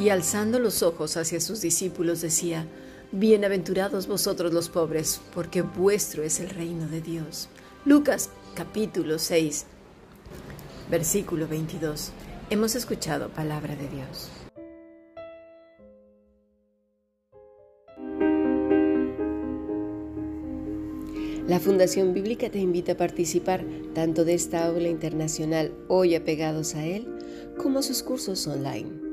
Y alzando los ojos hacia sus discípulos decía, Bienaventurados vosotros los pobres, porque vuestro es el reino de Dios. Lucas capítulo 6, versículo 22. Hemos escuchado palabra de Dios. La Fundación Bíblica te invita a participar tanto de esta aula internacional hoy apegados a él, como a sus cursos online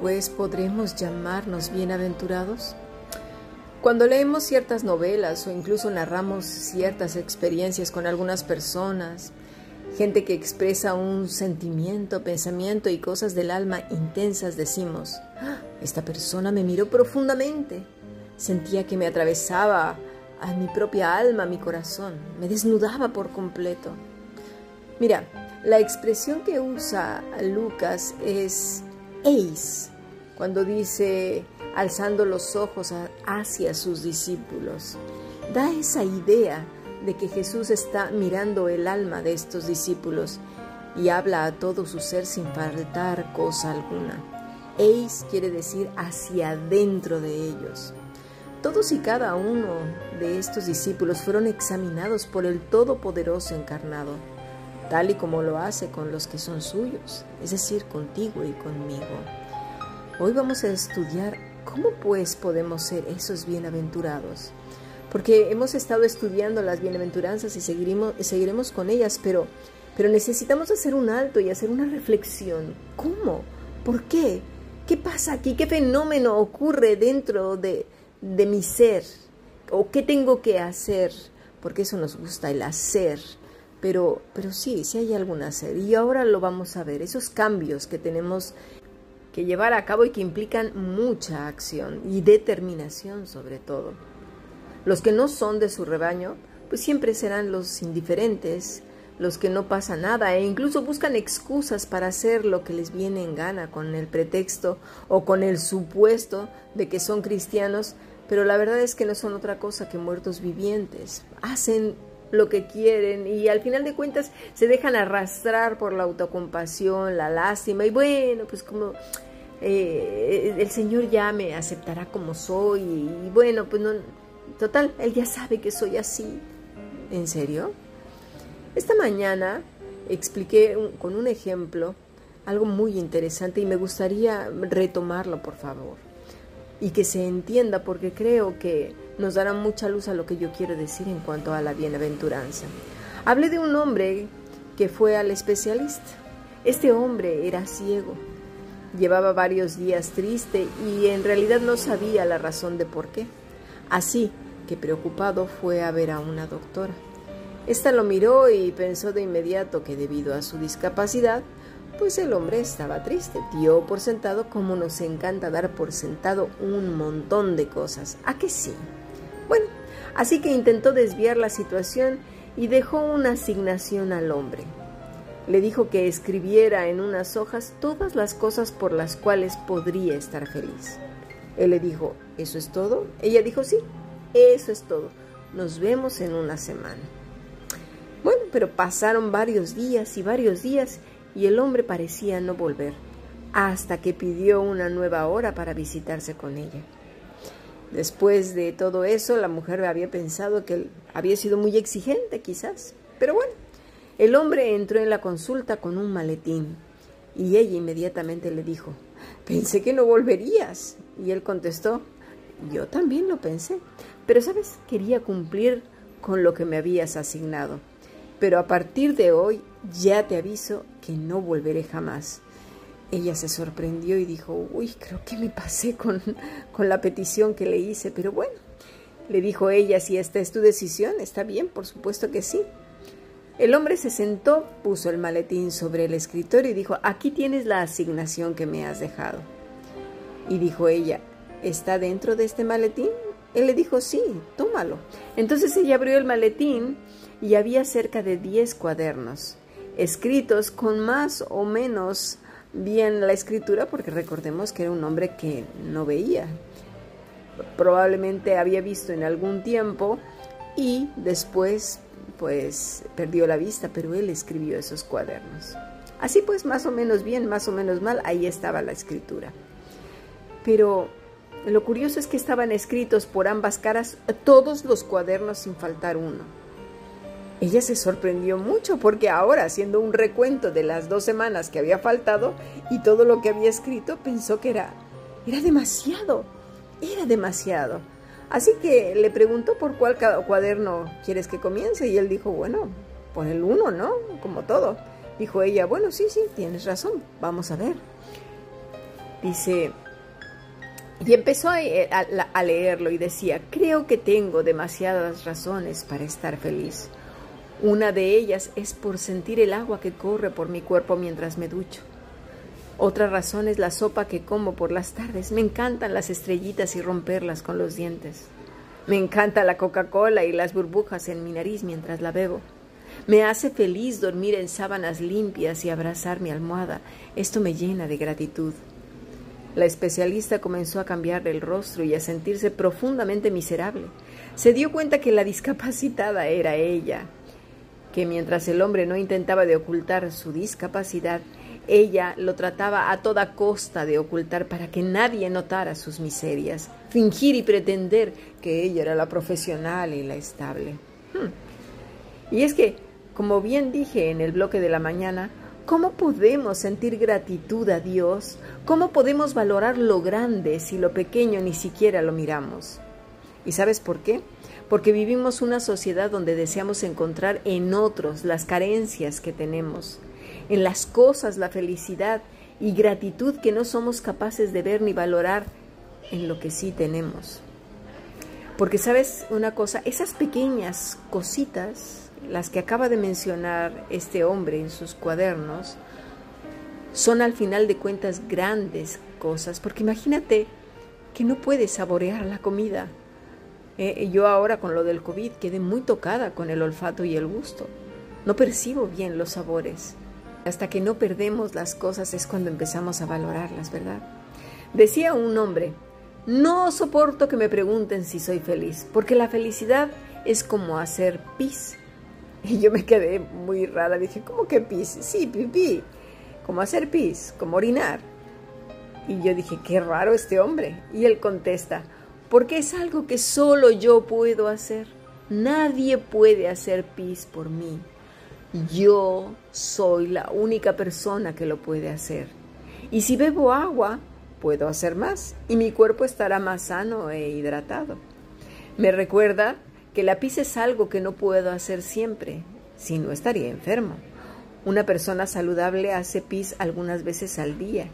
Pues podremos llamarnos bienaventurados? Cuando leemos ciertas novelas o incluso narramos ciertas experiencias con algunas personas, gente que expresa un sentimiento, pensamiento y cosas del alma intensas, decimos, ah, esta persona me miró profundamente, sentía que me atravesaba a mi propia alma, mi corazón, me desnudaba por completo. Mira, la expresión que usa Lucas es eis, cuando dice alzando los ojos hacia sus discípulos. Da esa idea de que Jesús está mirando el alma de estos discípulos y habla a todo su ser sin faltar cosa alguna. Eis quiere decir hacia adentro de ellos. Todos y cada uno de estos discípulos fueron examinados por el Todopoderoso encarnado tal y como lo hace con los que son suyos, es decir, contigo y conmigo. Hoy vamos a estudiar cómo pues podemos ser esos bienaventurados, porque hemos estado estudiando las bienaventuranzas y seguiremos, seguiremos con ellas, pero, pero necesitamos hacer un alto y hacer una reflexión. ¿Cómo? ¿Por qué? ¿Qué pasa aquí? ¿Qué fenómeno ocurre dentro de, de mi ser? ¿O qué tengo que hacer? Porque eso nos gusta, el hacer pero, pero sí, sí hay alguna hacer. Y ahora lo vamos a ver, esos cambios que tenemos que llevar a cabo y que implican mucha acción y determinación sobre todo. Los que no son de su rebaño, pues siempre serán los indiferentes, los que no pasa nada e incluso buscan excusas para hacer lo que les viene en gana con el pretexto o con el supuesto de que son cristianos, pero la verdad es que no son otra cosa que muertos vivientes. Hacen lo que quieren y al final de cuentas se dejan arrastrar por la autocompasión, la lástima y bueno, pues como eh, el Señor ya me aceptará como soy y, bueno, pues no, total, Él ya sabe que soy así. ¿En serio? Esta mañana expliqué con un ejemplo algo muy interesante y me gustaría retomarlo, por favor, y que se entienda porque creo que nos dará mucha luz a lo que yo quiero decir en cuanto a la bienaventuranza. Hablé de un hombre que fue al especialista. Este hombre era ciego, llevaba varios días triste y en realidad no sabía la razón de por qué. Así que preocupado fue a ver a una doctora. Esta lo miró y pensó de inmediato que debido a su discapacidad, pues el hombre estaba triste, dio por sentado como nos encanta dar por sentado un montón de cosas. ¿A que sí? Bueno, así que intentó desviar la situación y dejó una asignación al hombre. Le dijo que escribiera en unas hojas todas las cosas por las cuales podría estar feliz. Él le dijo, ¿eso es todo? Ella dijo, sí, eso es todo. Nos vemos en una semana. Bueno, pero pasaron varios días y varios días y el hombre parecía no volver, hasta que pidió una nueva hora para visitarse con ella. Después de todo eso, la mujer había pensado que él había sido muy exigente, quizás. Pero bueno, el hombre entró en la consulta con un maletín y ella inmediatamente le dijo, pensé que no volverías. Y él contestó, yo también lo pensé, pero sabes, quería cumplir con lo que me habías asignado. Pero a partir de hoy ya te aviso que no volveré jamás. Ella se sorprendió y dijo, uy, creo que me pasé con, con la petición que le hice, pero bueno, le dijo ella, si esta es tu decisión, está bien, por supuesto que sí. El hombre se sentó, puso el maletín sobre el escritorio y dijo, aquí tienes la asignación que me has dejado. Y dijo ella, ¿está dentro de este maletín? Él le dijo, sí, tómalo. Entonces ella abrió el maletín y había cerca de diez cuadernos, escritos con más o menos bien la escritura, porque recordemos que era un hombre que no veía. Probablemente había visto en algún tiempo y después pues perdió la vista, pero él escribió esos cuadernos. Así pues, más o menos bien, más o menos mal, ahí estaba la escritura. Pero lo curioso es que estaban escritos por ambas caras todos los cuadernos sin faltar uno. Ella se sorprendió mucho porque ahora, haciendo un recuento de las dos semanas que había faltado y todo lo que había escrito, pensó que era, era demasiado, era demasiado. Así que le preguntó por cuál cuaderno quieres que comience y él dijo, bueno, pon el uno, ¿no? Como todo. Dijo ella, bueno, sí, sí, tienes razón, vamos a ver. Dice, y empezó eh, a, a, leerlo y decía, creo que tengo demasiadas razones para estar feliz. Una de ellas es por sentir el agua que corre por mi cuerpo mientras me ducho. Otra razón es la sopa que como por las tardes. Me encantan las estrellitas y romperlas con los dientes. Me encanta la Coca-Cola y las burbujas en mi nariz mientras la bebo. Me hace feliz dormir en sábanas limpias y abrazar mi almohada. Esto me llena de gratitud. La especialista comenzó a cambiar el rostro y a sentirse profundamente miserable. Se dio cuenta que la discapacitada era ella, que mientras el hombre no intentaba de ocultar su discapacidad, ella lo trataba a toda costa de ocultar para que nadie notara sus miserias, fingir y pretender que ella era la profesional y la estable. Hmm. Y es que, como bien dije en el bloque de la mañana, ¿cómo podemos sentir gratitud a Dios? ¿Cómo podemos valorar lo grande si lo pequeño ni siquiera lo miramos? ¿Y sabes por qué? Porque vivimos una sociedad donde deseamos encontrar en otros las carencias que tenemos en las cosas la felicidad y gratitud que no somos capaces de ver ni valorar en lo que sí tenemos. Porque sabes una cosa, esas pequeñas cositas, las que acaba de mencionar este hombre en sus cuadernos, son al final de cuentas grandes cosas, porque imagínate que no puedes saborear la comida. Eh, yo ahora con lo del COVID quedé muy tocada con el olfato y el gusto. No percibo bien los sabores. Hasta que no perdemos las cosas es cuando empezamos a valorarlas, ¿verdad? Decía un hombre, no soporto que me pregunten si soy feliz, porque la felicidad es como hacer pis. Y yo me quedé muy rara, dije, ¿cómo que pis? Sí, pipí, como hacer pis, como orinar. Y yo dije, qué raro este hombre. Y él contesta, porque es algo que solo yo puedo hacer. Nadie puede hacer pis por mí. Yo soy la única persona que lo puede hacer. Y si bebo agua, puedo hacer más y mi cuerpo estará más sano e hidratado. Me recuerda que la pis es algo que no puedo hacer siempre, si no estaría enfermo. Una persona saludable hace pis algunas veces al día.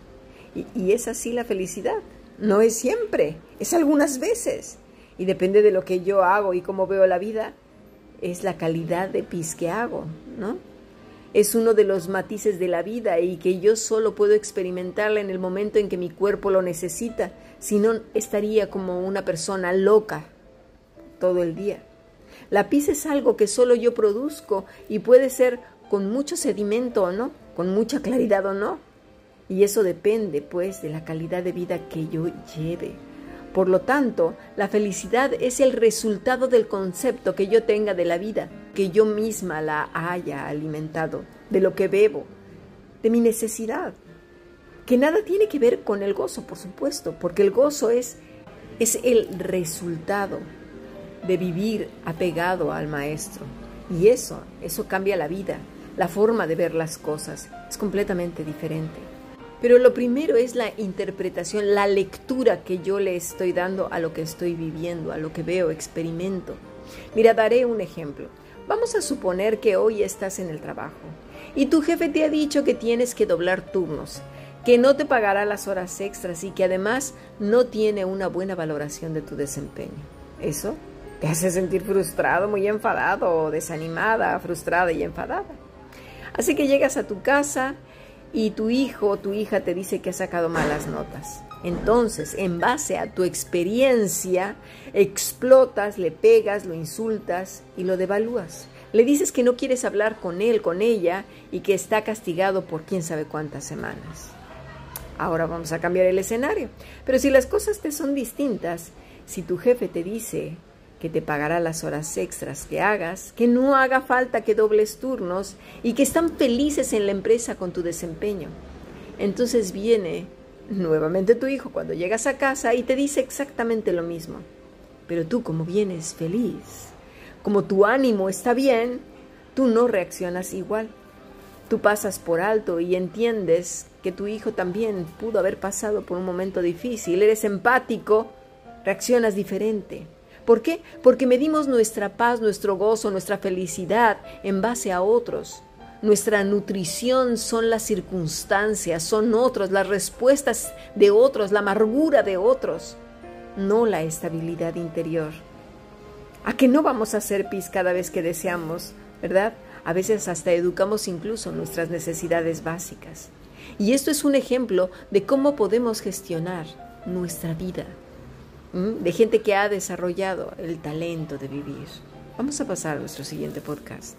Y, y, es así la felicidad. No es siempre, es algunas veces. Y depende de lo que yo hago y cómo veo la vida, es la calidad de pis que hago, ¿no? Es uno de los matices de la vida y que yo solo puedo experimentarla en el momento en que mi cuerpo lo necesita, si no estaría como una persona loca todo el día. La pis es algo que solo yo produzco y puede ser con mucho sedimento o no, con mucha claridad o no. Y eso depende, pues, de la calidad de vida que yo lleve. Por lo tanto, la felicidad es el resultado del concepto que yo tenga de la vida, que yo misma la haya alimentado, de lo que bebo, de mi necesidad, que nada tiene que ver con el gozo, por supuesto, porque el gozo es, es el resultado de vivir apegado al Maestro. Y eso, eso cambia la vida, la forma de ver las cosas, es completamente diferente. Pero lo primero es la interpretación, la lectura que yo le estoy dando a lo que estoy viviendo, a lo que veo, experimento. Mira, daré un ejemplo. Vamos a suponer que hoy estás en el trabajo y tu jefe te ha dicho que tienes que doblar turnos, que no te pagará las horas extras y que además no tiene una buena valoración de tu desempeño. Eso te hace sentir frustrado, muy enfadado, desanimada, frustrada y enfadada. Así que llegas a tu casa y tu hijo o tu hija te dice que ha sacado malas notas. Entonces, en base a tu experiencia, explotas, le pegas, lo insultas y lo devalúas. Le dices que no quieres hablar con él, con ella y que está castigado por quién sabe cuántas semanas. Ahora vamos a cambiar el escenario. Pero si las cosas te son distintas, si tu jefe te dice que te pagará las horas extras que hagas, que no haga falta que dobles turnos y que están felices en la empresa con tu desempeño, entonces viene nuevamente tu hijo cuando llegas a casa y te dice exactamente lo mismo. Pero tú como vienes feliz, como tu ánimo está bien, tú no reaccionas igual. Tú pasas por alto y entiendes que tu hijo también pudo haber pasado por un momento difícil. Eres empático, reaccionas diferente. ¿Por qué? Porque medimos nuestra paz, nuestro gozo, nuestra felicidad en base a otros. Nuestra nutrición son las circunstancias, son otros, las respuestas de otros, la amargura de otros, no la estabilidad interior. ¿A que no vamos a hacer pis cada vez que deseamos, verdad? A veces hasta educamos incluso nuestras necesidades básicas. Y esto es un ejemplo de cómo podemos gestionar nuestra vida, de gente que ha desarrollado el talento de vivir. Vamos a pasar a nuestro siguiente podcast.